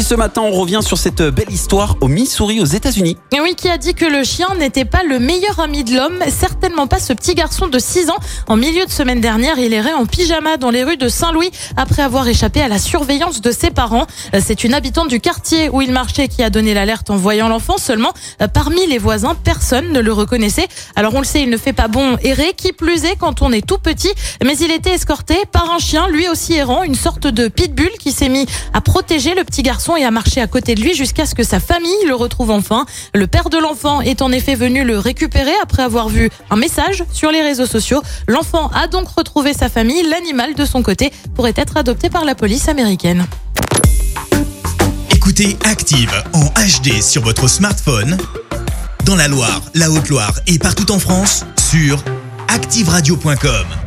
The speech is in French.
Et ce matin, on revient sur cette belle histoire au Missouri, aux États-Unis. Oui, qui a dit que le chien n'était pas le meilleur ami de l'homme Certainement pas ce petit garçon de 6 ans. En milieu de semaine dernière, il errait en pyjama dans les rues de Saint-Louis après avoir échappé à la surveillance de ses parents. Euh, C'est une habitante du quartier où il marchait qui a donné l'alerte en voyant l'enfant. Seulement, euh, parmi les voisins, personne ne le reconnaissait. Alors on le sait, il ne fait pas bon errer, qui plus est quand on est tout petit. Mais il était escorté par un chien, lui aussi errant, une sorte de pitbull qui s'est mis à protéger le petit garçon et à marcher à côté de lui jusqu'à ce que sa famille le retrouve enfin. Le père de l'enfant est en effet venu le récupérer après avoir vu un message sur les réseaux sociaux. L'enfant a donc retrouvé sa famille. L'animal, de son côté, pourrait être adopté par la police américaine. Écoutez Active en HD sur votre smartphone, dans la Loire, la Haute-Loire et partout en France, sur activeradio.com.